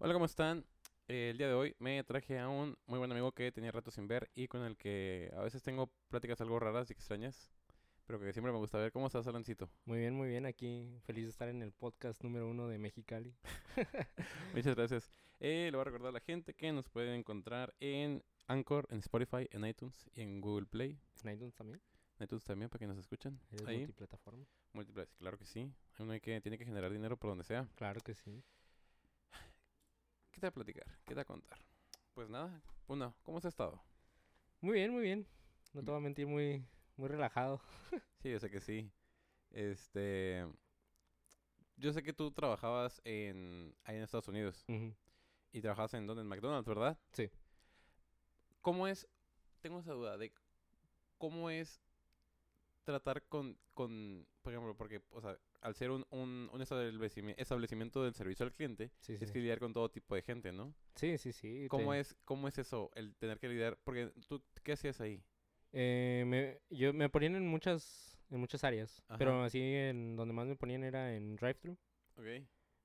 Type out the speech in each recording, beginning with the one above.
Hola, ¿cómo están? Eh, el día de hoy me traje a un muy buen amigo que tenía rato sin ver y con el que a veces tengo pláticas algo raras y extrañas, pero que siempre me gusta ver. ¿Cómo estás, Alancito? Muy bien, muy bien. Aquí feliz de estar en el podcast número uno de Mexicali. Muchas gracias. Eh, le voy a recordar a la gente que nos pueden encontrar en Anchor, en Spotify, en iTunes y en Google Play. En iTunes también. En iTunes también para que nos escuchen. Eres Ahí. multiplataforma. Múltiples, claro que sí. Uno que, tiene que generar dinero por donde sea. Claro que sí. ¿Qué te va a platicar? ¿Qué te va a contar? Pues nada, uno, ¿cómo has estado? Muy bien, muy bien. No te voy a mentir, muy, muy relajado. Sí, yo sé que sí. Este. Yo sé que tú trabajabas en. ahí en Estados Unidos. Y trabajabas en donde? En McDonald's, ¿verdad? Sí. ¿Cómo es? Tengo esa duda de cómo es tratar con, con por ejemplo, porque, o sea, al ser un, un, un establecimi- establecimiento del servicio al cliente, Sí, sí. tienes que lidiar con todo tipo de gente, ¿no? Sí, sí, sí. ¿Cómo te- es, cómo es eso, el tener que lidiar? Porque tú, ¿qué hacías ahí? Eh, me, yo me ponían en muchas, en muchas áreas. Ajá. Pero así en donde más me ponían era en drive-thru. Ok.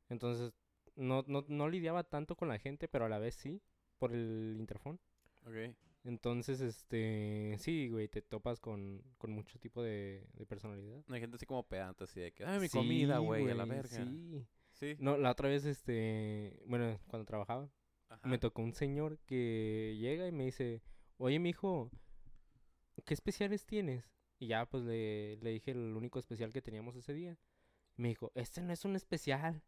Entonces, no, no, no lidiaba tanto con la gente, pero a la vez sí, por el interfón. Ok. Entonces, este, sí, güey, te topas con, con mucho tipo de, de personalidad. Hay gente así como pedante, así de que, ay, mi Sí, comida, güey, a la verga. Sí. Sí. No, la otra vez, este, bueno, cuando trabajaba, Ajá. me tocó un señor que llega y me dice, oye, mijo, ¿qué especiales tienes? Y ya, pues, le, le dije el único especial que teníamos ese día. Me dijo, este no es un especial.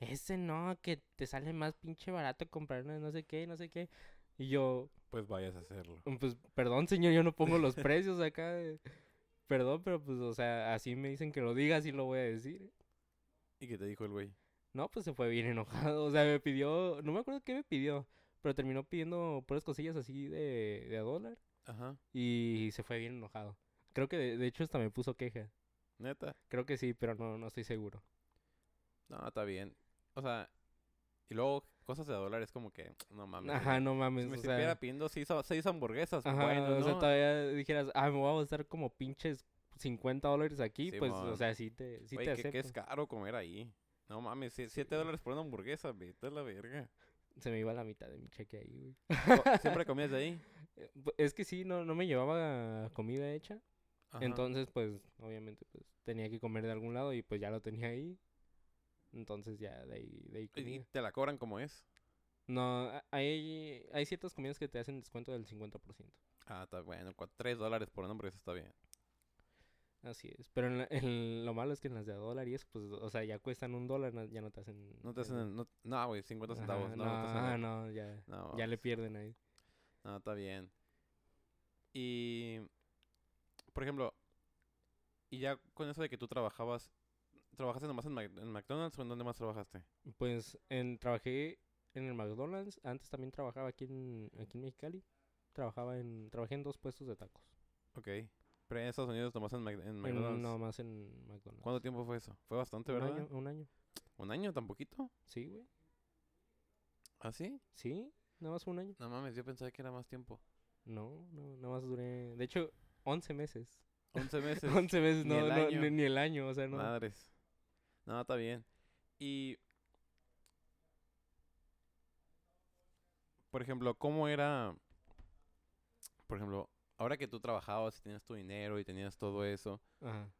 Ese no, que te sale más pinche barato comprar no sé qué, no sé qué. Y yo, Pues vayas a hacerlo. pues, perdón, señor, yo no pongo los precios acá. de- Perdón, pero pues, o sea, así me dicen que lo diga, así lo voy a decir. ¿Y qué te dijo el güey? No, pues se fue bien enojado. O sea, me pidió, no me acuerdo qué me pidió, pero terminó pidiendo puras cosillas así de, de a dólar Ajá. y se fue bien enojado. Creo que de, de hecho hasta me puso queja. Neta. Creo que sí, pero no, no estoy seguro. No, está bien. O sea, y luego cosas de dólares como que, no mames. Ajá, no Si mames. me o estuviera sea, pidiendo seis, seis hamburguesas, ajá, bueno, o sea, todavía dijeras, ah, me voy a gastar como pinches 50 dólares aquí, pues, o sea, sí te, sí Güey, te que, que es caro comer ahí. No mames, sie- siete dólares por una hamburguesa, vete a la verga. Se me iba la mitad de mi cheque ahí, güey. ¿Siempre comías de ahí? Eh, pu- Es que sí, no, no me llevaba comida hecha. Ajá. Entonces, pues, obviamente, pues, tenía que comer de algún lado y pues ya lo tenía ahí. Entonces ya de ahí, de ahí ¿Y te la cobran como es? No, hay, hay ciertas comidas que te hacen descuento del 50%. Ah, está bueno. cua- Tres dólares por una hamburguesa está bien. Así es. Pero en la- en lo malo es que en las de a dólar y eso, pues, o sea, ya cuestan un dólar, no- ya no te hacen... No te hacen... el- No, no, güey, 50 centavos. Ajá, no, no, te hacen ah, no, ya, no, ya le pierden ahí. No, está bien. Y... Por ejemplo... Y ya con eso de que tú trabajabas... ¿Trabajaste nomás en, Mac- en McDonald's o en dónde más trabajaste? Pues, en, trabajé en el McDonald's, antes también trabajaba aquí en, aquí en Mexicali. Trabajaba en, trabajé en dos puestos de tacos. Ok. Pero en Estados Unidos nomás en, Mac- en McDonald's. no, más en McDonald's. ¿Cuánto tiempo fue eso? Fue bastante, un ¿verdad? año, un año. ¿Un año? ¿Tan poquito? Sí, güey. ¿Ah, sí? Sí, nada más un año. No mames, yo pensaba que era más tiempo. No, no, nada más duré. De hecho, 11 meses. 11 meses. 11 meses, ni no, el no, año. ni, ni el año, o sea, no. Madres. No, está bien. Y... Por ejemplo, ¿cómo era... Por ejemplo, ahora que tú trabajabas y tenías tu dinero y tenías todo eso, Ajá.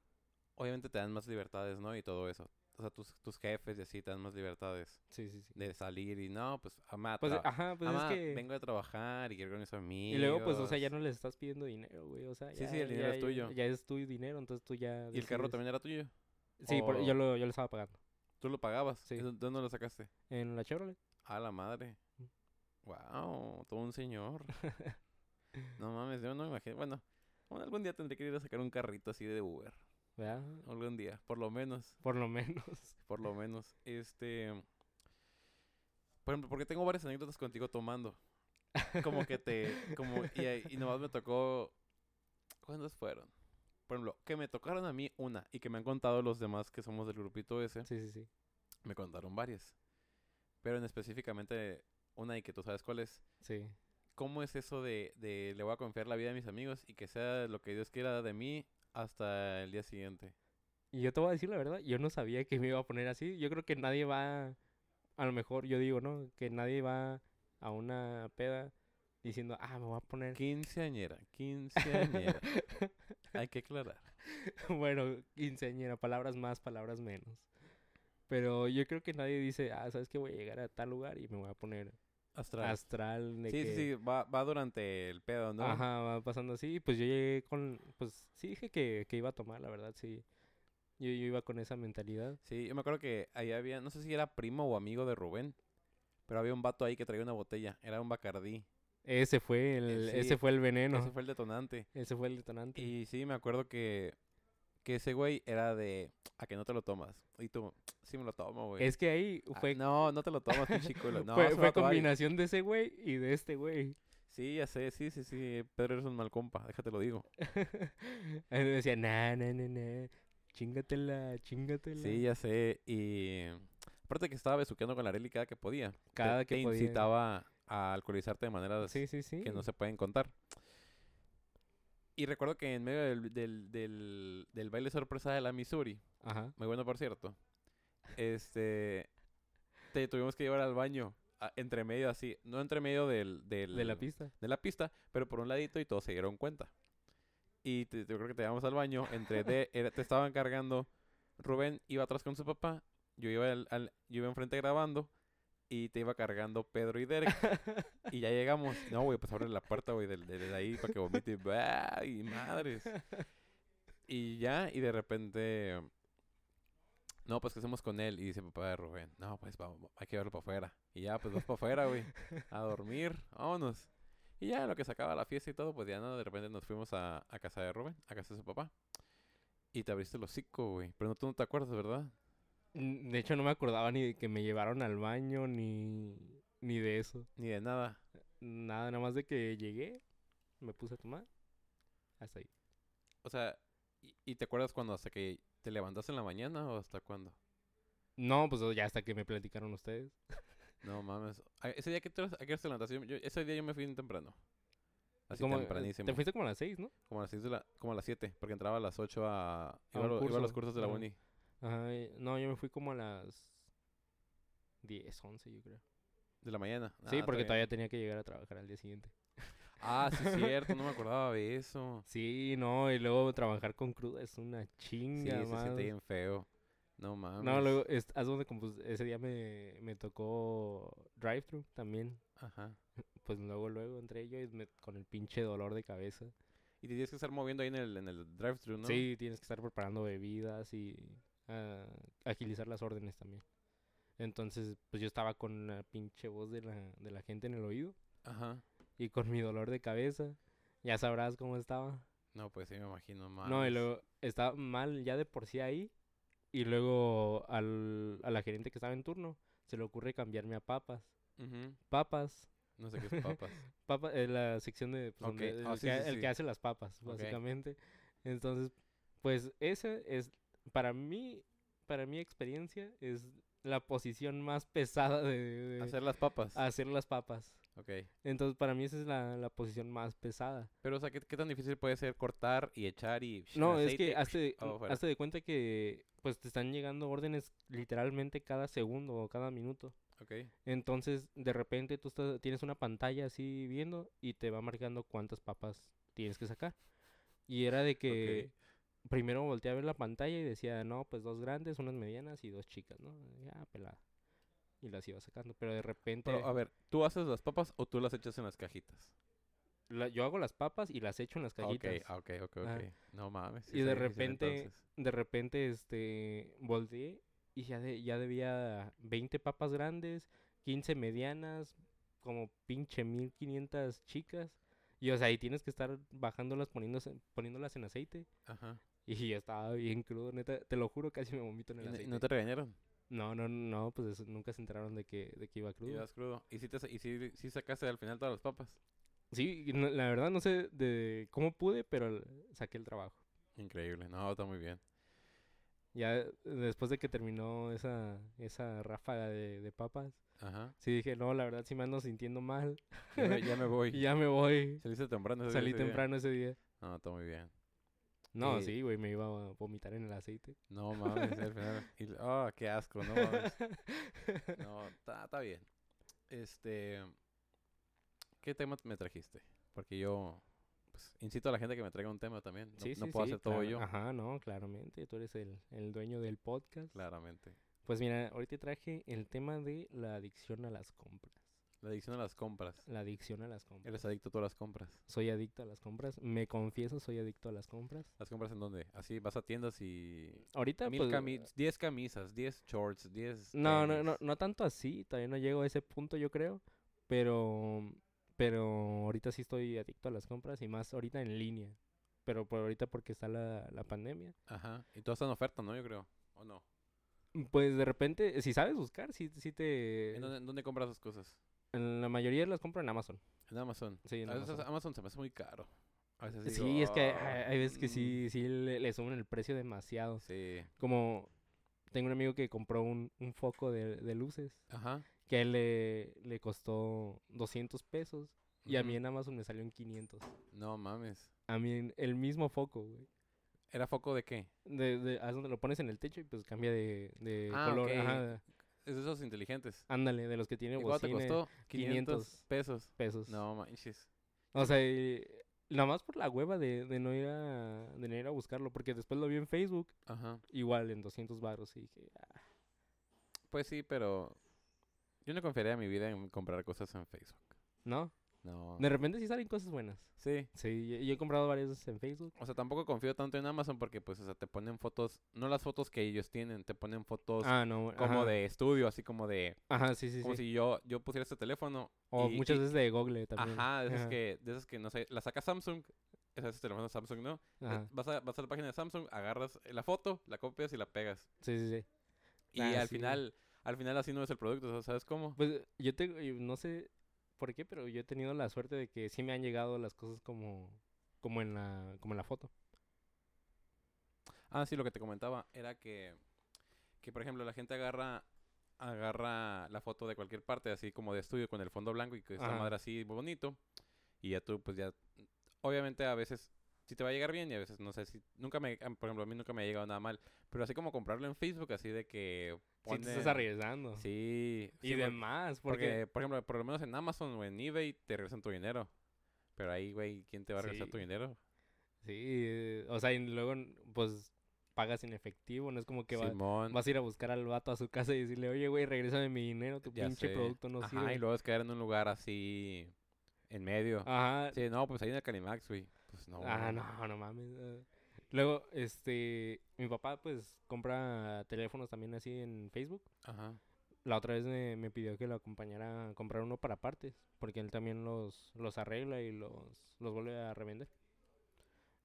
obviamente te dan más libertades, ¿no? Y todo eso. O sea, tus, tus jefes y así te dan más libertades Sí, sí, sí. de salir y no, pues, ama, Pues, ajá, pues ama, es que. vengo de trabajar y quiero con mis amigos. Y luego, pues, o sea, ya no les estás pidiendo dinero, güey. O sea, Sí, ya, sí, el dinero ya- es tuyo. Ya es tu dinero, entonces tú ya. ¿Y el carro también era tuyo? Sí, por- yo, lo, yo lo estaba pagando. ¿Tú lo pagabas? Sí. ¿Y ¿De dónde lo sacaste? En la Chevrolet. A la madre. Mm. Wow, todo un señor. no mames, yo no me imagino. Bueno, bueno, algún día tendré que ir a sacar un carrito así de Uber. ¿Verdad? Algún día, por lo menos, Por lo menos. por lo menos. Este, por ejemplo, porque tengo varias anécdotas contigo tomando. Como que te, como, y, y nomás me tocó, ¿cuántas fueron? Por ejemplo, que me tocaron a mí una y que me han contado los demás que somos del grupito ese. Sí, sí, sí. Me contaron varias. Pero en específicamente una y que tú sabes cuál es. Sí. ¿Cómo es eso de, de le voy a confiar la vida a mis amigos y que sea lo que Dios quiera de mí hasta el día siguiente? Y yo te voy a decir la verdad, yo no sabía que me iba a poner así. Yo creo que nadie va a lo mejor yo digo, ¿no? Que nadie va a una peda diciendo, ah, me voy a poner... Quinceañera, quinceañera. Hay que aclarar. bueno, quinceañera, palabras más, palabras menos. Pero yo creo que nadie dice, ah, ¿sabes qué? Voy a llegar a tal lugar y me voy a poner Astral. astral. de sí, sí, que- sí, va, va durante el pedo, ¿no? Ajá, va pasando así. Pues yo llegué con, pues sí dije que, que iba a tomar, la verdad, sí. Yo, yo iba con esa mentalidad. Sí, yo me acuerdo que ahí había, no sé si era primo o amigo de Rubén, pero había un vato ahí que traía una botella, era un Bacardí. Ese fue el, sí, ese fue el veneno. Ese fue el detonante. Ese fue el detonante. Y sí, me acuerdo que, que ese güey era de, a que no te lo tomas. Y tú, sí me lo tomo, güey. Es que ahí Ah, fue, no, no te lo tomas, pinche culo. No, fue, fue combinación de ese güey y de este güey. Sí, ya sé, sí, sí, sí. Pedro eres un mal compa, déjate lo digo. Él decía, nah, nah, nah, nah. Chingatela, chingatela. Sí, ya sé. Y aparte que estaba besuqueando con la Arely cada que podía. te- Cada que te podía. incitaba a alcoholizarte de maneras Sí, sí, sí. que no se pueden contar. Y recuerdo que en medio del, del, del, del baile sorpresa de la Missouri, Ajá. muy bueno por cierto, este, te tuvimos que llevar al baño, a- entre medio así, no entre medio del, del, De la pista. de la pista, pero por un ladito y todos se dieron cuenta. Y te- yo creo que te llevamos al baño, entre de, era- te estaban cargando, Rubén iba atrás con su papá, yo iba, al, al- yo iba enfrente grabando y te iba cargando Pedro y Derek. y ya llegamos, no, güey, pues abre la puerta, güey, del- de, de ahí para que vomite. ¡Bah! Y madres. Y ya, y de repente, no, pues, ¿qué hacemos con él? Y dice papá de Rubén, no, pues, vamos, hay que llevarlo para afuera. Y ya, pues, vas para afuera, güey, a dormir, vámonos. Y ya, lo que se acaba la fiesta y todo, pues ya, ¿no? De repente nos fuimos a, a casa de Rubén, a casa de su papá. Y te abriste el hocico, güey. Pero no, tú no te acuerdas, ¿verdad? De hecho, no me acordaba ni de que me llevaron al baño, ni, ni de eso. Ni de nada. Nada, nada más de que llegué, me puse a tomar. Hasta ahí. O sea, ¿y, y te acuerdas cuando hasta que te levantaste en la mañana o hasta cuándo? No, pues ya hasta que me platicaron ustedes. No mames. Ese día que te, ¿a qué te levantaste? Yo- yo- ese día yo me fui temprano. Así Como, tempranísimo. Te fuiste como a las seis, ¿no? Como a las seis de la, como a las 7, porque entraba a las 8 a, iba, a iba los curso. cursos de la uni. Ajá, no, yo me fui como a las 10, 11, yo creo. De la mañana. sí, Ah, está porque todavía tenía que llegar a trabajar al día siguiente. Ah, sí, es cierto, no me acordaba de eso. Sí, no, y luego trabajar con cruda es una Sí, chinga, se siente más. bien feo. No mames. No, luego, es, haz donde pues, ese día me, me tocó drive-thru también. Ajá. Pues luego, luego entré yo y me- con el pinche dolor de cabeza. Y te tienes que estar moviendo ahí en el, en el drive-thru, ¿no? Sí, tienes que estar preparando bebidas y ah, agilizar las órdenes también. Entonces, pues yo estaba con la pinche voz de la, de la gente en el oído Ajá. y con mi dolor de cabeza. Ya sabrás cómo estaba. No, pues sí, me imagino más. No, y luego estaba mal ya de por sí ahí. Y luego al, a la gerente que estaba en turno se le ocurre cambiarme a papas. Papas. No sé qué es papas. Papa, eh, la sección de pues, Ok, donde el, ah, sí, que, sí, el sí. que hace las papas, básicamente. Entonces, pues esa es, para mí, para mi experiencia, es la posición más pesada de, de Hacer las papas. hacer las papas. Ok. Entonces, para mí esa es la, la posición más pesada. Pero, o sea, ¿qué, qué tan difícil puede ser cortar y echar y... No, es que hazte, de- hazte de cuenta que pues te están llegando órdenes literalmente cada segundo o cada minuto. Ok. Entonces, de repente tú estás- tienes una pantalla así viendo y te va marcando cuántas papas tienes que sacar. Y era de que primero volteé a ver la pantalla y decía, no, pues dos grandes, unas medianas y dos chicas, ¿no? Ya, pelada. Y las iba sacando. Pero de repente Pero, a ver, ¿tú haces las papas o tú las echas en las cajitas? la- yo hago las papas y las echo en las cajitas. Ok, ah, ok, ok, ok. No mames. sí Y de repente-. De repente, este, volteé y ya, de, ya debía 20 papas grandes, 15 medianas, como pinche 1500 chicas. Y o sea, ahí tienes que estar bajándolas, poniéndose, poniéndolas en aceite. Ajá. Y estaba bien crudo, neta, te lo juro, casi me vomito en ¿Y el no- y aceite. no te regañaron? No, no, no, pues nunca se enteraron de que, de que iba crudo. Ibas crudo. ¿Y si, te, y si, si sacaste al final todas las papas? Sí, y no- la verdad no sé de cómo pude, pero saqué el trabajo. Increíble. No, está muy bien. Ya después de que terminó esa, esa ráfaga de, de papas, Ajá. sí dije, no, la verdad sí me ando sintiendo mal. Ya me, ya me voy. Y ya me voy. Saliste temprano. ese- Salí temprano ese día. No, está muy bien. No, sí, güey, me iba a vomitar en el aceite. No mames, al final. y- Ah, qué asco, no mames. No, está bien. Este. ¿Qué tema me trajiste? Porque yo. Pues, incito a la gente que me traiga un tema también. No, Sí, no sí, puedo sí, hacer todo yo. Ajá, no, claramente. Tú eres el, el dueño del podcast. Claramente. Pues mira, ahorita traje el tema de la adicción a las compras. La adicción a las compras. La adicción a las compras. Eres adicto a todas las compras. Soy adicto a las compras. Me confieso, soy adicto a las compras. ¿Las compras en dónde? Así vas a tiendas y. Ahorita, Mil pues, cami 10 camisas, 10 shorts, 10. No, no, no, no tanto así, todavía no llego a ese punto yo creo, pero pero ahorita sí estoy adicto a las compras y más ahorita en línea. Pero por ahorita porque está la, la pandemia. Ajá. Y todas están en oferta, ¿no? Yo creo. ¿O no? Pues de repente, si sabes buscar, sí, sí te... ¿En dónde, en dónde compras las cosas? En la mayoría las compro en Amazon. En Amazon. Sí, en a veces Amazon. Amazon se me hace muy caro. A veces Sí, digo, es que hay, "Ah, hay veces que mm". sí, sí le, le suben el precio demasiado. Sí. Como tengo un amigo que compró un, un foco de, de luces Ajá. que a le, le costó 200 pesos y a mí en Amazon me salió en 500. No mames. A mí el mismo foco, güey. ¿Era foco de qué? De, de, haz donde lo pones en el techo y pues cambia de, de Ah, color. ok. Ajá, Es de esos inteligentes. ándale, de los que tiene ¿Y cuánto te bocina, costó? 500 500 pesos. pesos. No manches. O sea, y- nada más por la hueva de, de no ir a de no ir a buscarlo, porque después lo vi en Facebook, Ajá. igual en 200 baros y dije, "Ah, Pues sí, pero yo no confiaría mi vida en comprar cosas en Facebook. ¿no? No. De repente sí salen cosas buenas. Sí. Sí, yo, yo he comprado varias veces en Facebook. O sea, tampoco confío tanto en Amazon porque, pues, o sea, te ponen fotos, no las fotos que ellos tienen, te ponen fotos Ah, no. como ajá. de estudio, así como de, Ajá, sí, sí, como sí. si yo, yo pusiera este teléfono. O y- muchas y- veces de Google también. Ajá, de esas Ajá, que, de esas que, no sé, la saca Samsung, esas teléfonos Samsung, ¿no? Eh. Vas a, vas a la página de Samsung, agarras la foto, la copias y la pegas. Sí, sí, sí. Y Ah, al sí. final, al final así no es el producto, ¿sabes cómo? Pues yo tengo, no sé por qué, pero yo he tenido la suerte de que sí me han llegado las cosas como, como en la, como en la foto. Ah, sí, lo que te comentaba era que, que por ejemplo, la gente agarra agarra la foto de cualquier parte, así como de estudio, con el fondo blanco y que esta Ajá. madre así bonito. Y ya tú, pues ya, obviamente a veces sí te va a llegar bien y a veces no sé si, nunca me, a- por ejemplo, a mí nunca me ha llegado nada mal. Pero así como comprarlo en Facebook, así de que... Sí, te estás arriesgando. Sí. y sí, demás, porque, porque... por ejemplo, por lo menos en Amazon o en eBay te regresan tu dinero. Pero ahí, güey, ¿quién te va a regresar tu dinero? Sí, o sea, y luego, pues, pagas en efectivo, no es como que va- vas a ir a buscar al vato a su casa y decirle, oye, güey, regrésame mi dinero, tu Ya pinche sé. producto no Ajá, sirve. y luego es quedar en un lugar así en medio. Ajá, Sí, no, pues ahí en el Calimax, güey. Pues no. Ah, güey. no, no mames. Luego, este, mi papá pues compra teléfonos también así en Facebook. Ajá. La otra vez me, me pidió que lo acompañara a comprar uno para partes, porque él también los, los arregla y los, los vuelve a revender.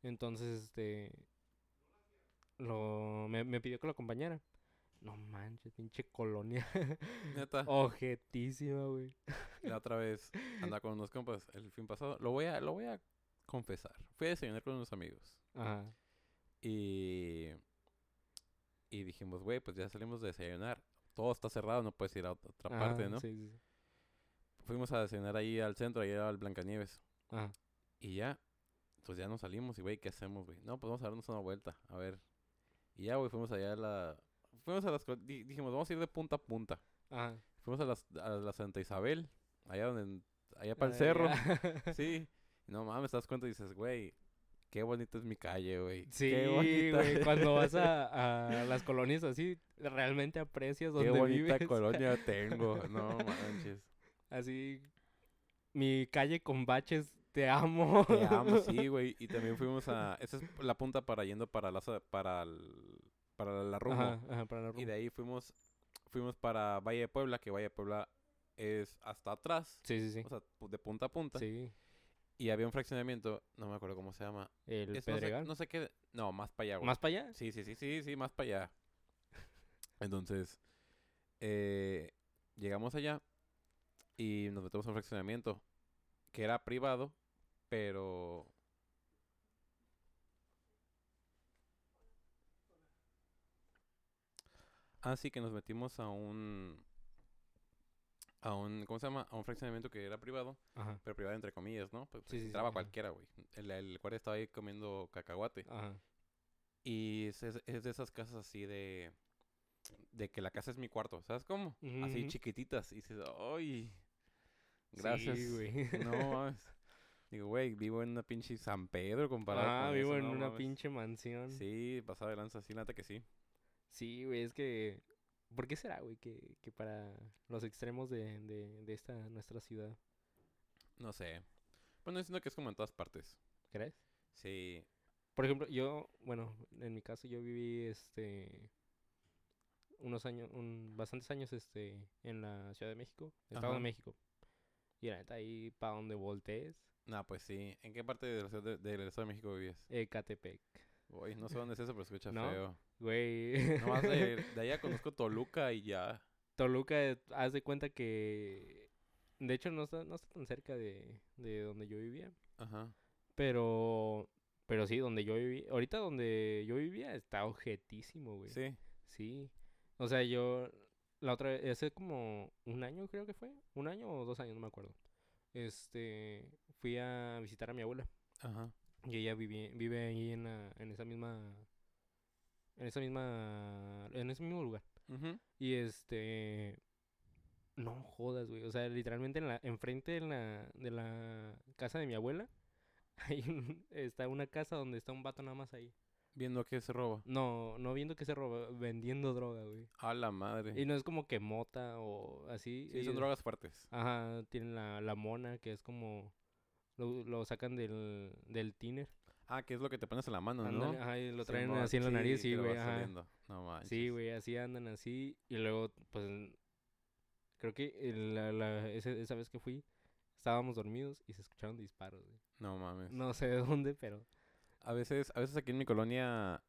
Entonces, este, lo, me, me pidió que lo acompañara. No manches, pinche colonia. Neta. Ojetísima, güey. la otra vez andaba con unos compas el fin pasado. Lo voy a, lo voy a confesar. Fui a desayunar con unos amigos. Ajá. Y. Y dijimos, güey, pues ya salimos de desayunar. Todo está cerrado, no puedes ir a ot- otra parte, ¿no? Sí, sí. Fuimos a desayunar ahí al centro, ahí al Blancanieves. Ajá. Y ya, pues ya nos salimos y, güey, ¿qué hacemos, güey? No, pues vamos a darnos una vuelta, a ver. Y ya, güey, fuimos allá a la... Fuimos a las... Dijimos, vamos a ir de punta a punta. Ajá. Fuimos a, las, a la Santa Isabel, allá donde... Allá para el cerro. ya. Sí. Y no mames, te das cuenta y dices, güey, qué bonita es mi calle, güey. Sí, qué bonita, güey, cuando vas a, a las colonias así, realmente aprecias qué donde bonita vives. colonia tengo. No manches. Así, mi calle con baches, te amo. Te amo, sí, güey. Y también fuimos a... Esa es la punta para yendo para la... Para, el- para la rumbo. Ajá, ajá, para la Y rumbo. de ahí fuimos, fuimos para Valle de Puebla, que Valle de Puebla es hasta atrás, Sí, sí, sí. o sea, de punta a punta. Sí, Y había un fraccionamiento, no me acuerdo cómo se llama. el Es no, sé, Pedregal. no sé qué, no, más para allá, güey. ¿Más para allá? Sí, sí, sí, sí, sí, más para allá. Entonces, eh, llegamos allá y nos metemos a un fraccionamiento que era privado, pero... Ah, sí, que nos metimos a un... A un, ¿cómo se llama? A un fraccionamiento que era privado, Ajá, pero privado entre comillas, ¿no? Pues, Sí, entraba cualquiera, güey. El, el guardia estaba ahí comiendo cacahuate. ajá. Y es, es- es de esas casas así de... de que la casa es mi cuarto, ¿sabes cómo? Así chiquititas. Y dices, ¡ay! Gracias. Sí, güey. No mames. Digo, güey, vivo en una pinche San Pedro comparado Ah, con vivo eso, en no una mames. pinche mansión. Sí, pasado de lanza, sí, la neta que sí. Sí, güey, es que... ¿Por qué será, güey, que, que para los extremos de, de, de esta nuestra ciudad, No sé. Bueno, siento que es como en todas partes. crees? Sí. Por ejemplo, yo, bueno, en mi caso yo viví, este, unos años, un, bastantes años, este, en la Ciudad de México, Estado de México. Y la neta, ahí para donde voltees, No, pues sí. ¿En qué parte de la ciudad de- del Estado de México vivías? Ecatepec. Uy, no sé dónde es eso, pero escucha ¿No? feo. Güey. Nomás de, de allá conozco Toluca y ya. Toluca, haz de cuenta que, de hecho, no está, no está tan cerca de, de donde yo vivía. Ajá. Pero, pero sí, donde yo viví, ahorita donde yo vivía está objetísimo, güey. Sí. Sí. O sea, yo la otra vez, hace como un año creo que fue, un año o dos años, no me acuerdo. Este, fui a visitar a mi abuela Ajá. y ella vive, vive ahí en, la- en esa misma, en esa misma, en ese mismo lugar. Y este, no jodas, güey. O sea, literalmente en la, enfrente de la, de la casa de mi abuela, hay un- está una casa donde está un vato nada más ahí. Viendo que se roba. No, no viendo que se roba, vendiendo droga, güey. A la madre. Y no es como que mota o así. Sí, son drogas fuertes. Ajá, tienen la, la mona, que es como... Lo, lo sacan del, del tiner. Ah, que es lo que te pones en la mano, ¿no? Ajá, y lo traen así en la nariz, sí, güey. ajá. No manches. Sí, güey, así andan así. Y luego, pues, creo que la, la- ese- esa vez que fui, estábamos dormidos y se escucharon disparos, güey. No mames. No sé de dónde, pero... A veces, a veces aquí en mi colonia,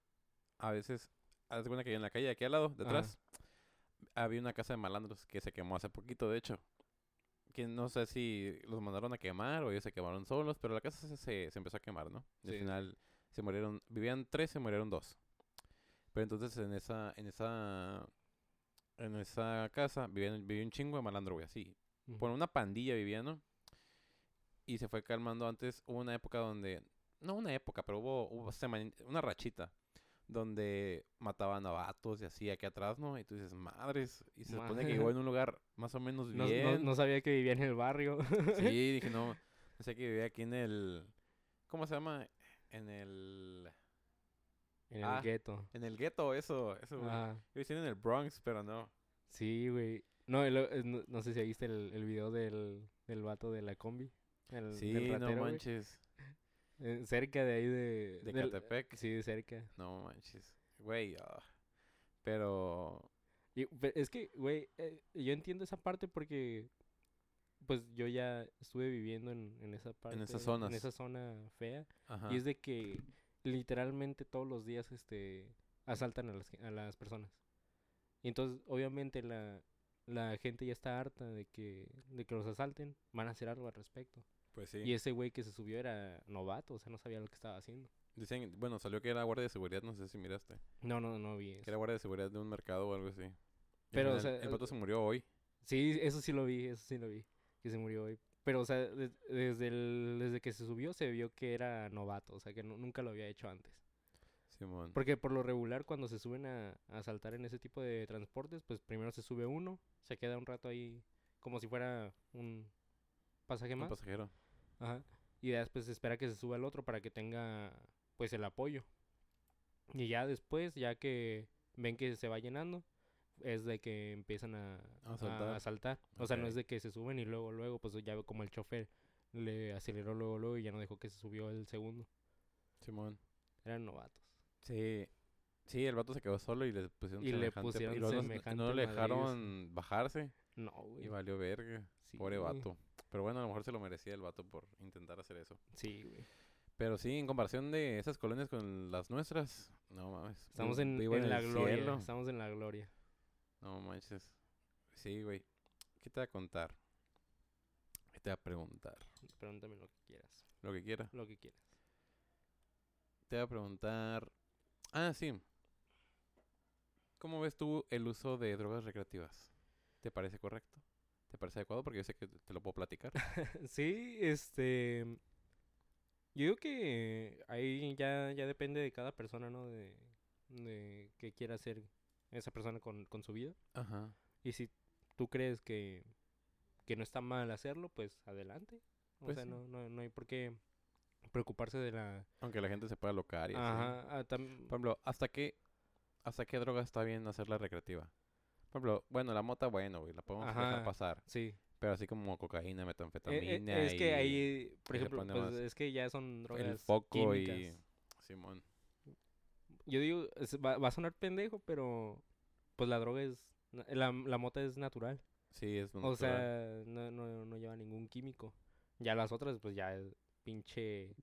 a veces, haz cuenta que en la calle aquí al lado, detrás, había una casa de malandros que se quemó hace poquito, de hecho. Que no sé si los mandaron a quemar o ellos se quemaron solos, pero la casa se, se, se empezó a quemar, ¿no? Y Sí, al final se murieron, vivían tres, se murieron dos. Pero entonces en esa, en esa, en esa casa vivían, vivía un chingo de malandro, güey, así. Por una pandilla vivía, ¿no? Y se fue calmando antes. Hubo una época donde. No una época, pero hubo, una rachita. Donde mataban a vatos y así aquí atrás, ¿no? Y tú dices, madres. Y se supone que llegó en un lugar más o menos No, no- bien. no sabía que vivía en el barrio. Sí, dije, no. No sé que vivía aquí en el. ¿Cómo se llama? En el. en Ah, el gueto. En el gueto, eso. Eso, güey. Ajá. Yo decía en el Bronx, pero no. Sí, güey. No, lo- eh, no, no sé si viste el, el video del, del vato de la combi. El, Sí, del no ratero, güey. Eh, cerca de ahí de... De del- Catepec. Sí, cerca. No manches. Güey, ah. Pero. Y, es que, güey, eh, yo entiendo esa parte porque, pues, yo ya estuve viviendo en, en esa parte. esas zonas. En esa zona fea. Ajá. Y es de que literalmente todos los días, este, asaltan a las, a las personas. Y entonces, obviamente, la, la gente ya está harta de que, de que los asalten. Van a hacer algo al respecto. Pues sí. Y ese güey que se subió era novato, o sea, no sabía lo que estaba haciendo. Dicen, bueno, salió que era guardia de seguridad, no sé si miraste. No, no, no vi Que eso. era guardia de seguridad de un mercado o algo así. Pero, o sea, el vato eh, se murió hoy. Sí, eso sí lo vi, eso sí lo vi, que se murió hoy. Pero, o sea, des- desde, el- desde que se subió se vio que era novato, o sea, que nu- nunca lo había hecho antes. Simón. Porque por lo regular cuando se suben a, a saltar en ese tipo de transportes, pues primero se sube uno, se queda un rato ahí como si fuera un pasaje Un más. pasajero. Ajá. Y después se espera que se suba el otro para que tenga pues el apoyo. Y ya después, ya que ven que se va llenando, es de que empiezan a, A saltar. a saltar. O sea, no es de que se suben y luego, luego, pues ya como el chofer le aceleró luego, luego y ya no dejó que se subió el segundo. Simón. Eran novatos. Sí. Sí, el vato se quedó solo y le pusieron Y le semejante- pusieron y no- semejante no, le dejaron bajarse No, güey. y valió verga. Pobre Sí, vato. Pero bueno, a lo mejor se lo merecía el vato por intentar hacer eso. Sí, güey. Pero sí, en comparación de esas colonias con las nuestras, no mames. Estamos en, vivo en la gloria. cielo. Estamos en la gloria. No manches. Sí, güey. ¿Qué te va a contar? ¿Qué te va a preguntar? Pregúntame lo que quieras. Lo que quiera. Lo que quieras. Te va a preguntar. Ah, sí. ¿Cómo ves tú el uso de drogas recreativas? ¿Te parece correcto? ¿Te parece adecuado? Porque yo sé que te lo puedo platicar. sí, este. Yo digo que ahí ya, ya depende de cada persona, ¿no? De, de qué quiera hacer esa persona con, con su vida. Ajá. Y si tú crees que, que no está mal hacerlo, pues adelante. O Pues sea, sí. no, no, no hay por qué preocuparse de la... Aunque la gente se pueda locar y así. Ajá, ah, tam- Por ejemplo, ¿hasta qué, ¿hasta qué droga está bien hacerla recreativa? Por ejemplo, bueno, la mota, bueno, güey, la podemos dejar pasar. sí. Pero así como cocaína, Eh, metanfetamina eh, es que ahí, por ejemplo, pues, es que ya son drogas el foco y... Simón. Yo digo, es- va, va a sonar pendejo, pero pues la droga es... La, la mota es natural. Sí, es O natural. sea, no, no, no lleva ningún químico. Ya las otras, pues ya es pinche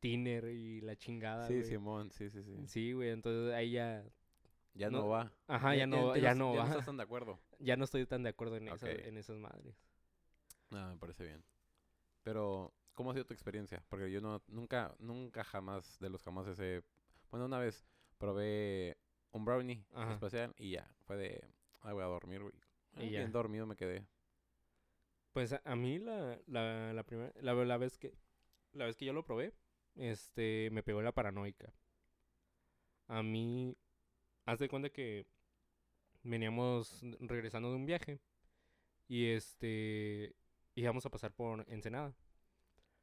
tiner y la chingada, Sí, güey. Simón, sí, sí, sí. Sí, güey, entonces ahí ya... Ya no, no- va. Ajá, ya, no, ya no ya va. no estás tan de acuerdo. Ya no estoy tan de acuerdo en, esa- Ok. en esas madres. Ah, me parece bien. Pero, ¿cómo ha sido tu experiencia? Porque yo no, nunca, nunca jamás, de los jamás ese... Bueno, una vez probé un brownie Ajá. especial y ya, fue de... Ay, voy a dormir, güey. Y ya. Bien dormido me quedé. Pues a, a mí la, la, la primera, la, la vez que, la vez que yo lo probé, este, me pegó la paranoica. A mí, haz de cuenta que veníamos regresando de un viaje y este, íbamos a pasar por Ensenada.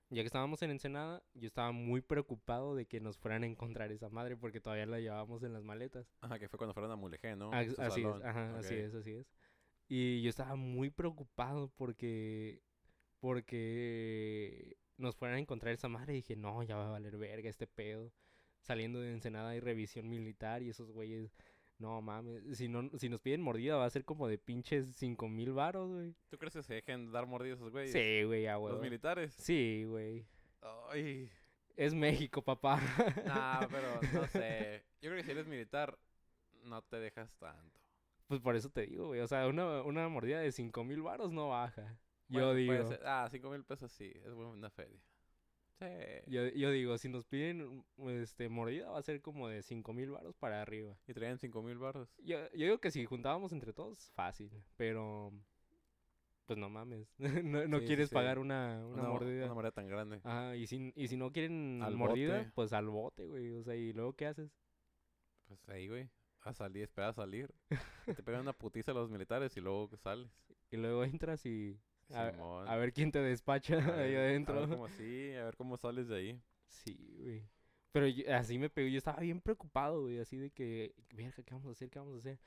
Ya que estábamos en Ensenada, yo estaba muy preocupado de que nos fueran a encontrar esa madre porque todavía la llevábamos en las maletas. Ajá, que fue cuando fueron a Mulegé, ¿no? Así es, ajá, así es, así es. Y yo estaba muy preocupado porque porque nos fueran a encontrar esa madre y dije, no, ya va a valer verga este pedo. Saliendo de Ensenada hay revisión militar y esos güeyes, no mames, si no si nos piden mordida va a ser como de pinches cinco mil varos, güey. ¿Tú crees que se dejen dar mordidas esos güeyes? Sí, güey, a Los huevo. militares. Sí, güey. Ay. Es México, papá. Nah, pero no sé. Yo creo que si eres militar, no te dejas tanto. pues por eso te digo, güey. O sea, una, una mordida de cinco mil varos no baja. Bueno, Yo digo. Ah, cinco mil pesos sí, es buena feria. Sí. Yo, yo digo, si nos piden este mordida va a ser como de cinco mil varos para arriba. Y traían cinco mil baros. Yo, yo digo que si juntábamos entre todos, fácil. Pero, pues no mames. no no Sí, quieres sí. pagar una, una, mordida. Una mordida tan grande. Ajá, y si, y si no quieren Al mordida, bote. pues al bote, güey. O sea, ¿y luego qué haces? Pues ahí, güey. A salir, espera a salir. te pegan una putiza los militares y luego que sales. Y luego entras y a, ver quién te despacha A ahí ver- adentro. A ver cómo sí, a ver cómo sales de ahí. Sí, güey. Pero yo- así me pegó. Yo estaba bien preocupado, güey. Así de que, verga, ¿qué vamos a hacer? ¿Qué vamos a hacer?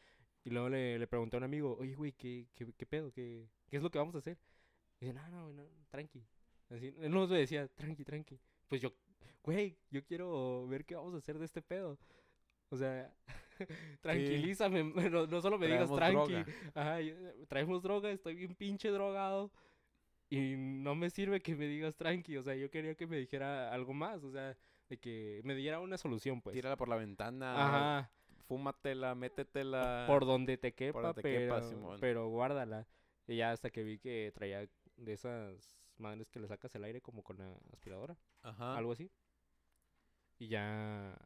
Y luego le, le pregunté a un amigo, oye, güey, ¿qué, qué, qué pedo? ¿Qué, ¿Qué es lo que vamos a hacer? Y dice, no, no, güey, no, tranqui. Así, él nos decía, tranqui, tranqui. Pues yo, güey, yo quiero ver qué vamos a hacer de este pedo. O sea, tranquilízame, no, no solo me digas tranqui. droga. Ajá, yo- traemos droga, estoy bien pinche drogado. Y no me sirve que me digas tranqui, o sea, yo quería que me dijera algo más, o sea, de que me diera una solución, pues. Tírala por la ventana. Ajá, Fúmatela, métetela. por donde te quepa, donde te pero, quepa, pero guárdala. Y ya hasta que vi que traía de esas madres que le sacas el aire como con la aspiradora, Ajá. algo así. Y ya...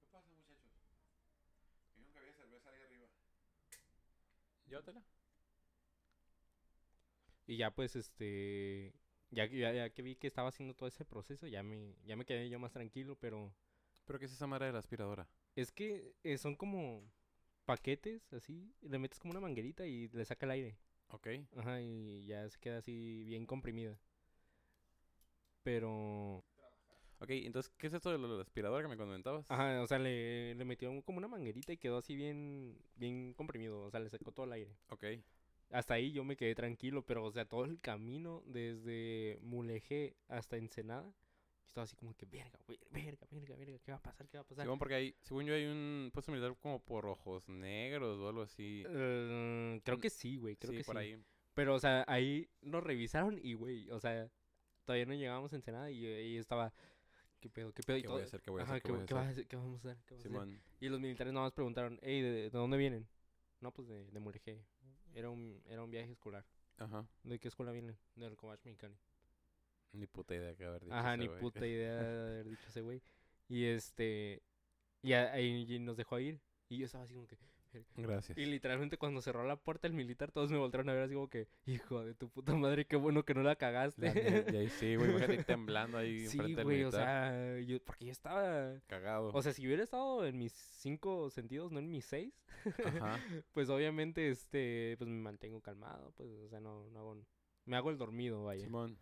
¿Qué pasa, muchachos? Que nunca había cerveza ahí arriba. Llévatela. Y ya pues este... Ya, que- ya, ya que vi que estaba haciendo todo ese proceso, ya me, ya me quedé yo más tranquilo, pero... ¿Pero qué es esa madre de la aspiradora? Es que eh, son como paquetes, así, y le metes como una manguerita y le saca el aire. Ok. Ajá, y ya se queda así bien comprimida. Pero... Ok, entonces, ¿qué es esto de la aspiradora que me comentabas? Ajá, o sea, le, le metió como una manguerita y quedó así bien, bien comprimido, o sea, le sacó todo el aire. Ok. Hasta ahí yo me quedé tranquilo, pero, o sea, todo el camino desde Mulegé hasta Ensenada, yo estaba así como que, verga, güey, verga, verga, verga, ¿qué va a pasar? ¿Qué va a pasar? Según porque hay, según yo hay un puesto militar como por ojos negros o algo así. Eh, creo que sí, güey, creo sí, que por sí. ahí. Pero, o sea, ahí nos revisaron y, güey, o sea, todavía no llegábamos a Ensenada y, y yo estaba, ¿qué pedo, qué pedo? ¿Qué voy a hacer? ¿Qué voy a hacer? ¿Qué voy a ¿qué vamos a hacer? ¿Qué vamos a hacer? Simón. Y los militares nomás preguntaron, hey, ¿de, de dónde vienen? No, pues de, de Mulegé. Era un, era un viaje escolar. Ajá. ¿De qué escuela vienen? Del Cobach Mexicali. Ni puta idea que haber dicho Ajá, ese ni puta idea de haber dicho ese güey. Y este. Y a- ahí y nos dejó ir. Y yo estaba así como que, Gracias. Y literalmente cuando cerró la puerta el militar, todos me voltearon a ver así como que, hijo de tu puta madre, qué bueno que no la cagaste. La y ahí sí, güey, imagínate temblando ahí sí, enfrente del güey, o militar. sea, yo, porque yo estaba... Cagado. O sea, si hubiera estado en mis cinco sentidos, no en mis seis, Ajá. pues obviamente, este, pues me mantengo calmado, pues, o sea, no, no hago... Me hago el dormido, vaya. Simón.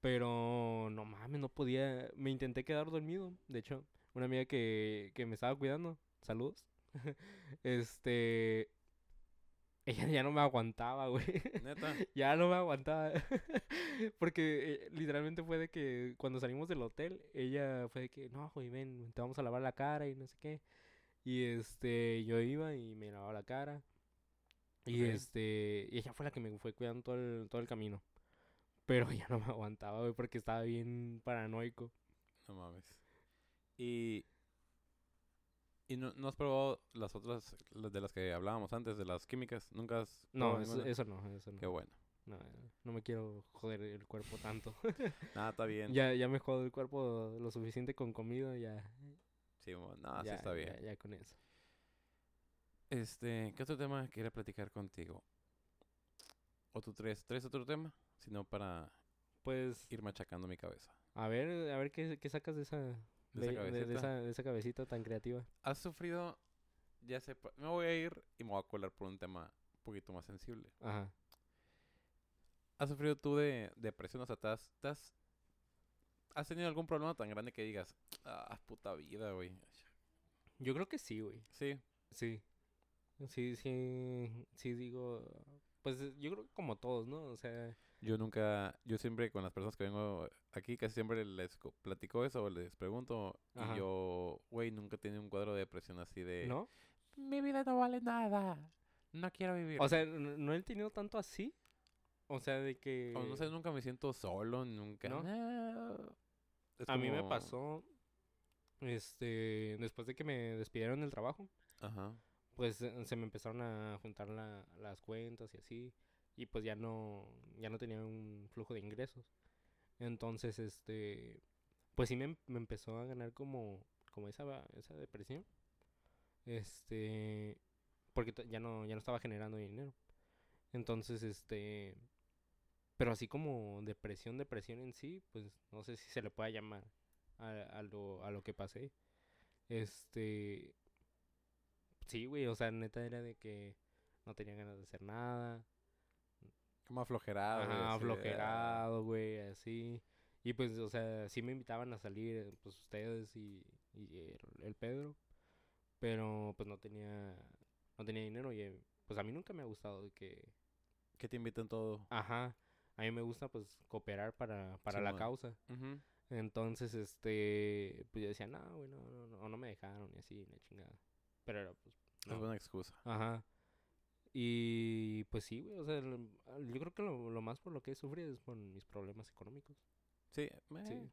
Pero no mames, no podía. Me intenté quedar dormido. De hecho, una amiga que, que me estaba cuidando, saludos. este. Ella ya no me aguantaba, güey. Neta. ya no me aguantaba. Porque eh, literalmente fue de que cuando salimos del hotel, ella fue de que, no, güey, ven, te vamos a lavar la cara y no sé qué. Y este, yo iba y me lavaba la cara. Y este, y ella fue la que me fue cuidando todo el, todo el camino. Pero ya no me aguantaba, güey, porque estaba bien paranoico. No mames. Y. ¿Y no, no has probado las otras, las de las que hablábamos antes, de las químicas? ¿Nunca has No, eso, eso no, eso no. Qué bueno. No, no me quiero joder el cuerpo tanto. Nada, está bien. ya, ya me jodo el cuerpo lo suficiente con comida, ya. Sí, mo- no, sí está bien. Ya, ya con eso. Este, ¿qué otro tema quería platicar contigo? ¿O tú traes, traes otro tema? Si no, para Pues, ir machacando mi cabeza. a ver, a ver qué, qué sacas de esa, ¿De esa de, esa, de esa cabecita tan creativa. ¿Has sufrido, ya sé, me voy a ir y me voy a colar por un tema un poquito más sensible? Ajá. ¿Has sufrido tú de depresión? O sea, ¿te has, te has, tenido algún problema tan grande que digas, ah, puta vida, güey? Yo creo que sí, güey. Sí, Sí. Sí, sí, sí digo, pues yo creo que como todos, ¿no? O sea, yo nunca, yo siempre con las personas que vengo aquí, casi siempre les co- platico eso o les pregunto. Ajá. Y yo, güey, nunca he tenido un cuadro de depresión así de, ¿no? mi vida no vale nada, no quiero vivir. O sea, no he tenido tanto así. O sea, de que... O no sé, nunca me siento solo, nunca. ¿No? A mí me pasó, este, después de que me despidieron del trabajo, Ajá. pues eh, se me empezaron a juntar la- las cuentas y así, y pues ya no, ya no tenía un flujo de ingresos. Entonces, este, pues sí me, em- me empezó a ganar como, como esa, esa depresión. Este, porque ya no, ya no estaba generando dinero. Entonces, este, pero así como depresión, depresión en sí, pues no sé si se le pueda llamar a, a lo, a lo que pasé. Este, sí, güey, o sea, neta era de que no tenía ganas de hacer nada. Como aflojerado. Ajá, aflojerado, güey, así. Y pues, o sea, sí me invitaban a salir, pues ustedes y, y el, el Pedro. Pero pues no tenía, no tenía dinero y eh, pues a mí nunca me ha gustado de que, Que te invitan todo. ajá, a mí me gusta pues cooperar para, para la causa. Ujú. Entonces, este, pues yo decía, no, güey, no, no, no, no me dejaron y así, la chingada. Pero era, pues, Es buena excusa. Ajá. Y pues sí, güey, o sea, lo- yo creo que lo, lo más por lo que he sufrido es por mis problemas económicos. Sí, Sí. eh,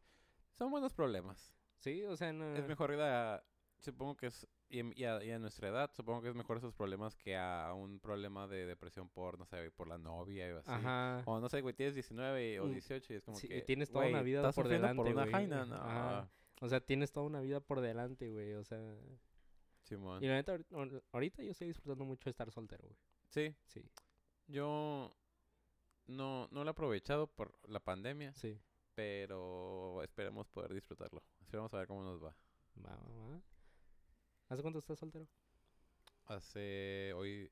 son buenos problemas. Sí, o sea, no... Es mejor ir a, supongo que es, y, a, y a nuestra edad, supongo que es mejor esos problemas que a un problema de depresión por, no sé, por la novia o así. Ajá. O no sé, güey, tienes 19 o Mm, 18 y es como sí, que, tienes toda una vida ¿estás por sufriendo por delante, una güey. jaina? No. Ajá. O sea, tienes toda una vida por delante, güey, o sea... Y la neta, ahorita, ahor- ahorita yo estoy disfrutando mucho de estar soltero, güey. Sí, Sí, yo no, no lo he aprovechado por la pandemia, sí. pero esperemos poder disfrutarlo. Esperemos a ver cómo nos va. Va, va, va. ¿Hace cuánto estás soltero? Hace, hoy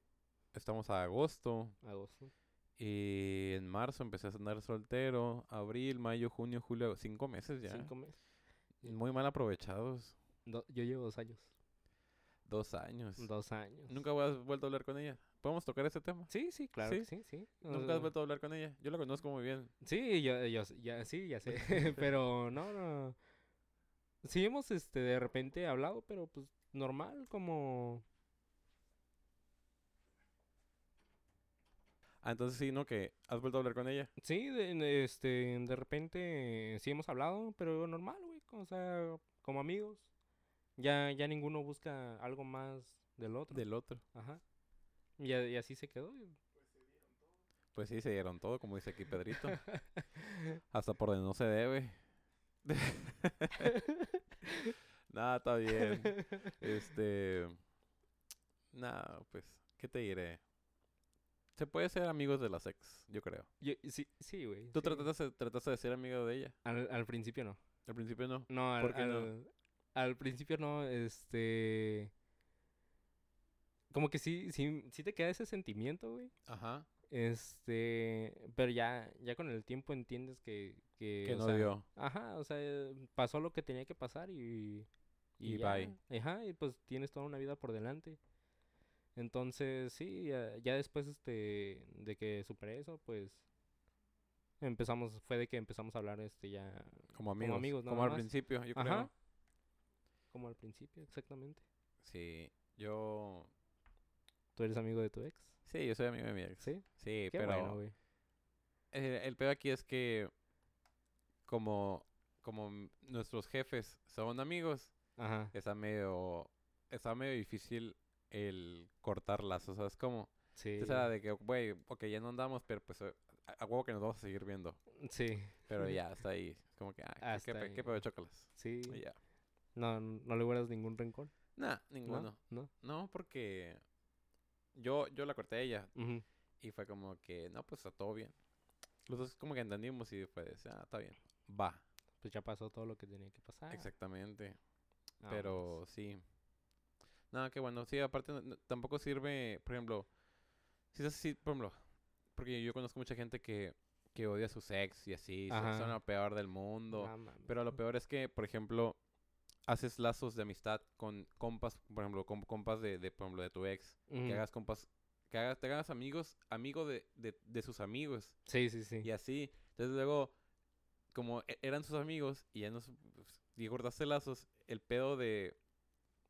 estamos a agosto Agosto. y en marzo empecé a andar soltero, abril, mayo, junio, julio, cinco meses ya. Cinco meses. Muy mal aprovechados. Do- yo llevo dos años. Dos años. Dos años. ¿Nunca has vuelto a hablar con ella? ¿Podemos tocar ese tema? Sí, sí, claro ¿Sí? que sí, sí. ¿Nunca has vuelto a hablar con ella? Yo la conozco muy bien. Sí, yo, yo, ya, sí, ya sé, pero no, no. Sí hemos, este, de repente hablado, pero pues normal, como... Ah, entonces sí, ¿no? Que has vuelto a hablar con ella. Sí, de, de- este, de repente sí hemos hablado, pero normal, güey, o sea, como amigos. Ya, ya ninguno busca algo más del otro. Del otro. Ajá. Y, y así se quedó. y- Pues sí, se dieron todo, como dice aquí Pedrito. Hasta por donde no se debe. Nada, está bien. Este. No, pues, ¿qué te diré? Se puede ser amigos de las ex, yo creo. Yo- sí, sí, güey. ¿Tú sí. trataste, trataste de ser amigo de ella? Al, al principio no. Al principio no. No, al, ¿Por qué no? Al- principio no, este... Como que sí, sí, sí te queda ese sentimiento, güey. Ajá. Este, pero ya, ya con el tiempo entiendes que, que, no sea, dio. Ajá, o sea, pasó lo que tenía que pasar y, Y bye. Ajá, y pues tienes toda una vida por delante. Entonces, sí, ya, ya después este, de que superé eso, pues empezamos, fue de que empezamos a hablar este ya Como amigos. amigos, Como nada al más. principio, yo creo. Ajá. Como al principio, exactamente. Sí, yo... ¿Tú eres amigo de tu ex? Sí, yo soy amigo de mi ex. Sí. Sí, Qué pero... bueno, güey. Eh, el peor aquí es que como, como nuestros jefes son amigos, Ajá. está medio, está medio difícil el cortar lazos, ¿sabes cómo? Sí. O sea, de que, güey, ok, ya no andamos, pero pues eh, a, a huevo que nos vamos a seguir viendo. Sí. Pero ya, hasta ahí. Es como que, ah, ¿qué- Hasta ¿qué, ahí. qué pedo de chócalas? Sí. Y ya. No, no le guardas ningún rencor. Nah, ¿no? ninguno. No. No, porque yo, yo la corté a ella y fue como que, no, pues está todo bien. Los dos como que entendimos y fue de, ah, está bien. Va, Pues ya pasó todo lo que tenía que pasar. exactamente. Pero sí. Nada, qué bueno. Sí, aparte no- no- tampoco sirve, por ejemplo, si es así, por ejemplo, porque yo conozco mucha gente que, que odia a su ex y así, son, lo peor del mundo. No. Pero lo peor es que, por ejemplo, haces lazos de amistad con compas, por ejemplo, con compas de, de, por ejemplo, de tu ex. Que hagas compas, que hagas, te hagas amigos, amigo de, de, de sus amigos. Sí, sí, sí. Y así. Entonces luego, como e- eran sus amigos y ya no su- pues, y cortaste lazos, el pedo de,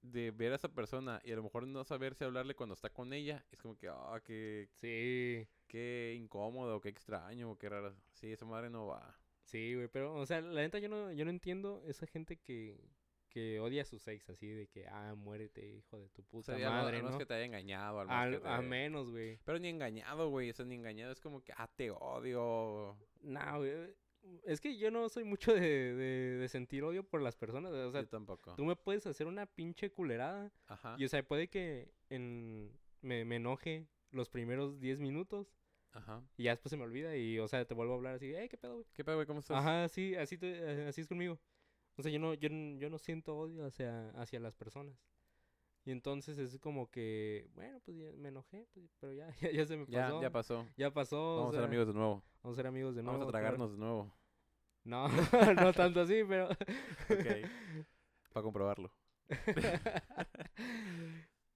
de ver a esa persona y a lo mejor no saber si hablarle cuando está con ella, es como que, ah, qué, Sí, qué incómodo, qué extraño, qué raro. Sí, esa madre no va. sí, güey. Pero, o sea, la neta yo no, yo no entiendo esa gente que, que odia a sus ex así de que, ah, muérete, hijo de tu O puta sea, ya no- madre, al ¿no? que te haya engañado, al Al- que te- A menos, güey. Pero ni engañado, güey, o sea, ni engañado, es como que, ah, te odio. No, güey. Es que yo no soy mucho de, de, de sentir odio por las personas. O sea, Yo tampoco. tú me puedes hacer una pinche culerada. Ajá, Y, o sea, puede que en, me, me enoje los primeros 10 minutos. ajá. Y ya después se me olvida. Y, o sea, te vuelvo a hablar así, hey, ¿qué pedo, güey? ¿Qué pedo, güey? ¿Cómo estás? Ajá, sí, así, te- así es conmigo. O sea, yo no, yo, yo no siento odio hacia, hacia las personas. Y entonces es como que, bueno, pues ya me enojé, pues, pero ya, ya, ya se me Ya, pasó. ya pasó. Ya pasó. o Vamos a ser amigos de nuevo. Vamos a ser amigos de nuevo. Vamos a tragarnos de nuevo. No, no tanto así, pero... Ok. Para comprobarlo.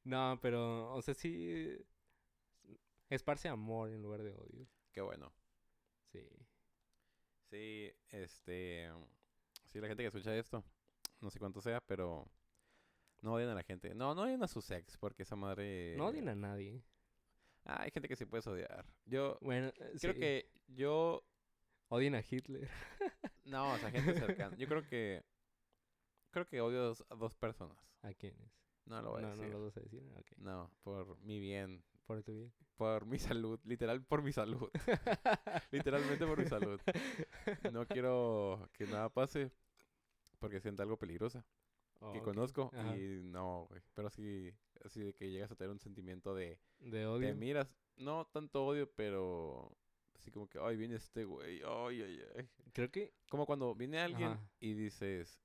no, pero, o sea, sí... Esparce amor en lugar de odio. Qué bueno. Sí. Sí, este. Sí, la gente que escucha esto, no sé cuánto sea, pero. No odian a la gente. No, no odian a sus ex, porque esa madre. No odian a nadie. Ah, hay gente que sí puedes odiar. Yo Bueno, eh, creo sí, que yo. Odian a Hitler. No, o sea, gente cercana. Yo creo que. Creo que odio a dos, a dos personas. ¿A quiénes? No lo voy a no, no decir. lo vas a decir. No, por mi bien. Por tu bien. Por mi salud. Literal, por mi salud. Literalmente por mi salud. No quiero que nada pase. Porque sienta algo peligrosa. Oh, que conozco. Ajá. Y no, güey. Pero sí, así de que llegas a tener un sentimiento de... De Te odio. miras, no tanto odio, pero... Así como que, ay, viene este güey. Ay, ay, ay. Creo que Como cuando viene alguien Ajá. y dices,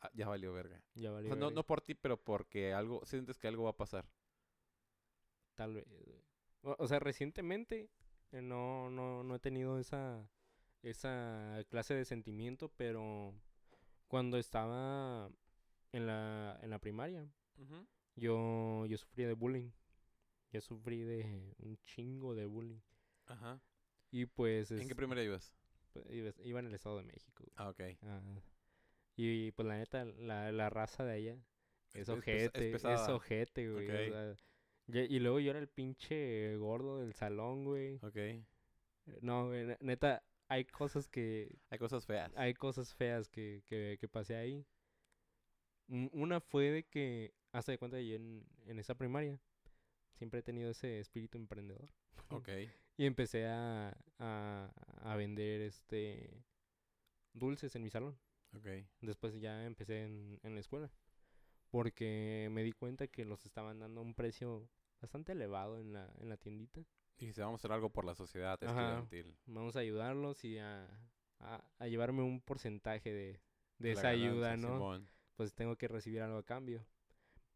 "Ah, ya valió verga. ya O valió. no, verga. no por ti, pero porque algo, sientes que algo va a pasar. Tal vez. O, o sea, recientemente eh, no, no, no he tenido esa, esa clase de sentimiento, pero cuando estaba en la, en la primaria, yo, yo sufrí de bullying. Yo sufrí de un chingo de bullying. Ajá. Y pues... ¿En es- qué primera ibas? pues, iba, en el Estado de México. güey. Ah, ok. Ah, y pues la neta, la, la raza de allá Es- es es es ojete, es, pesada. ojete, güey. o Ok. sea, ya- y luego yo era el pinche gordo del salón, güey. Ok. No, güey, neta, hay cosas que, Hay cosas feas. hay cosas feas que, que, que pasé ahí. Un- Una fue de que, hasta de cuenta, yo en, en esa primaria siempre he tenido ese espíritu emprendedor. Ok. Y empecé a, a, a vender este dulces en mi salón. Ok. Después ya empecé en, en la escuela. Porque me di cuenta que los estaban dando a un precio bastante elevado en la, en la tiendita. Y si vamos a hacer algo por la sociedad estudiantil. Vamos a ayudarlos y a, a, a llevarme un porcentaje de, de esa ganancia, ayuda, ¿no? Simón. Pues tengo que recibir algo a cambio.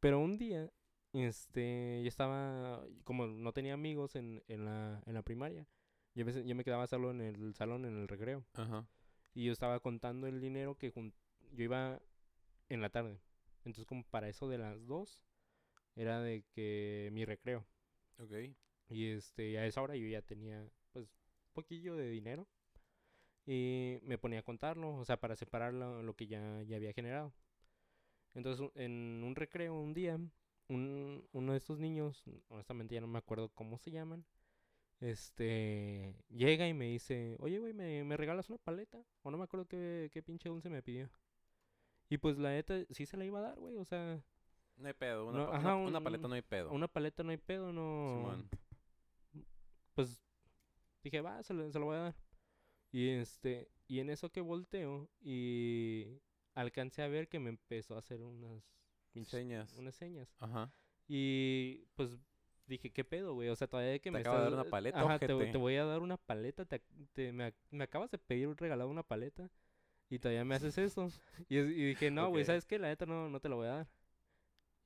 Pero un día, este, yo estaba, como no tenía amigos en, en, la, en la primaria, yo yo me quedaba solo en el salón, en el recreo. Ajá. Y yo estaba contando el dinero que jun- yo iba en la tarde. Entonces, como para eso de las dos, era de que mi recreo. Ok. Y este, a esa hora yo ya tenía, pues, poquillo de dinero. Y me ponía a contarlo, o sea, para separar lo, lo que ya, ya había generado. Entonces, en un recreo, un día, un, uno de estos niños, honestamente ya no me acuerdo cómo se llaman, este, llega y me dice, oye, güey, ¿me, ¿me regalas una paleta? O no me acuerdo qué, qué pinche dulce me pidió. Y pues la neta, sí se la iba a dar, güey, o sea, No hay pedo. Una, No, pa- ajá, una- una un- paleta no hay pedo. una paleta no hay pedo, no Simón. pues dije, va, se lo, se lo voy a dar. Y este, y en eso que volteo y alcancé a ver que me empezó a hacer unas Señas. unas señas. Ajá. Y pues dije, ¿qué pedo, güey? O sea, todavía que Te me acaba de estás- dar una paleta, Ajá, te, te voy a dar una paleta, te, te- me, me acabas de pedir regalado una paleta y todavía me haces eso. Y, y dije, no, güey. ¿sabes qué? La neta no, no te la voy a dar.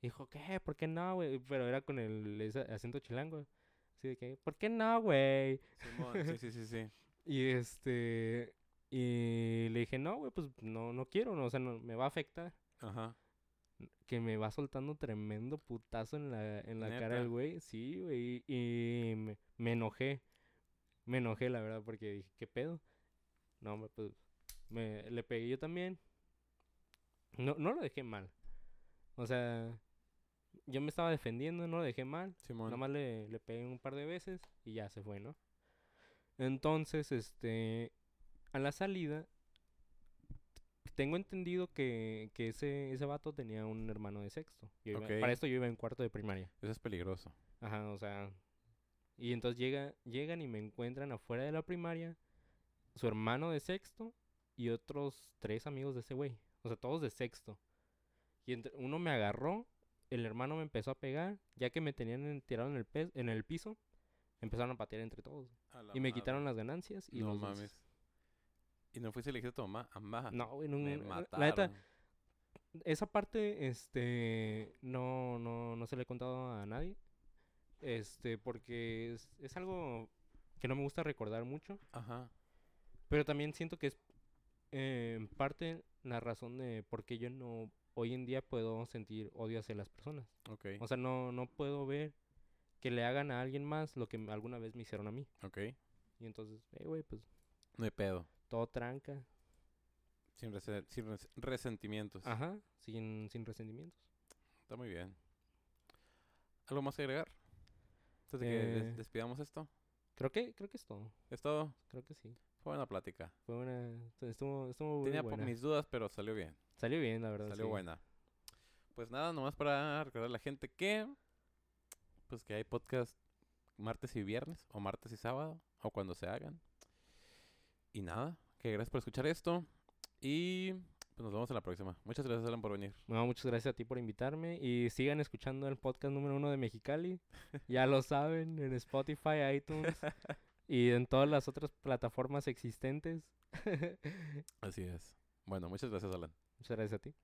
Dijo, ¿qué? ¿Por qué no, güey? Pero era con el ese acento chilango. Así de que, ¿por qué no, güey? Sí, sí, sí, sí. Y este. Y le dije, no, güey, pues no, no quiero, no, o sea, no, me va a afectar. Ajá. Que me va soltando tremendo putazo en la, en la cara del güey. Sí, güey. Y me, me enojé. Me enojé, la verdad, porque dije, ¿qué pedo? No, hombre, pues. Me, le pegué yo también. No, no lo dejé mal. O sea, yo me estaba defendiendo, no lo dejé mal. Simón. Nada más le, le pegué un par de veces y ya se fue, ¿no? Entonces, este, a la salida, tengo entendido que, que ese, ese vato tenía un hermano de sexto. Yo iba- Ok. Para esto yo iba en cuarto de primaria. Eso es peligroso. Ajá, o sea. Y entonces llega, llegan y me encuentran afuera de la primaria, su hermano de sexto y otros tres amigos de ese güey. O sea, todos de sexto. Y entre- uno me agarró, el hermano me empezó a pegar, ya que me tenían en- tirado en el, pe- en el piso, empezaron a patear entre todos. A Y me madre. quitaron las ganancias y No los mames. dulces. ¿Y no fuiste elegido tu mamá? Amá. No, güey, no, Me mataron. la neta, esa parte, este, no, no, no se le he contado a nadie. Este, porque es, es algo que no me gusta recordar mucho. Ajá. Pero también siento que es eh, en parte la razón de por qué yo no hoy en día puedo sentir odio hacia las personas. Ok. O sea, no, no puedo ver que le hagan a alguien más lo que alguna vez me hicieron a mí. Ok. Y entonces, eh, güey, pues No hay pedo. todo tranca. Sin, rese- sin res- resentimientos. Ajá, sin, sin resentimientos. Está muy bien. ¿Algo más que agregar? Que des- Eh. despidamos esto. Creo que, creo que es todo. Es todo. Creo que sí. Fue buena plática. Fue una, estuvo, estuvo Tenía buena. mis dudas, pero salió bien. Salió bien, la verdad. Salió sí. buena. Pues nada, nomás para recordar a la gente que pues que hay podcast martes y viernes o martes y sábado o cuando se hagan. Y nada, que gracias por escuchar esto y pues nos vemos en la próxima. Muchas gracias Alan por venir. Bueno, muchas gracias a ti por invitarme y sigan escuchando el podcast número uno de Mexicali. ya lo saben, en Spotify, iTunes y en todas las otras plataformas existentes. Así es. Bueno, muchas gracias Alan. muchas gracias a ti.